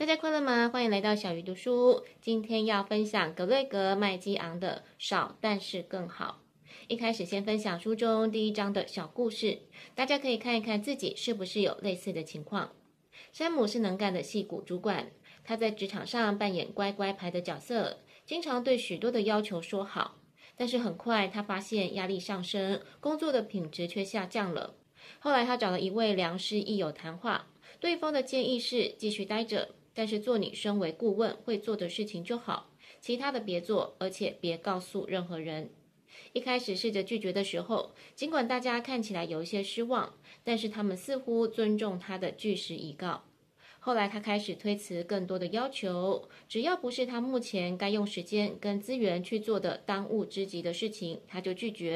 大家快乐吗？欢迎来到小鱼读书。今天要分享格瑞格麦基昂的《少但是更好》。一开始先分享书中第一章的小故事，大家可以看一看自己是不是有类似的情况。山姆是能干的戏骨主管，他在职场上扮演乖乖牌的角色，经常对许多的要求说好。但是很快他发现压力上升，工作的品质却下降了。后来他找了一位良师益友谈话，对方的建议是继续待着。但是做你身为顾问会做的事情就好，其他的别做，而且别告诉任何人。一开始试着拒绝的时候，尽管大家看起来有一些失望，但是他们似乎尊重他的据实以告。后来他开始推辞更多的要求，只要不是他目前该用时间跟资源去做的当务之急的事情，他就拒绝。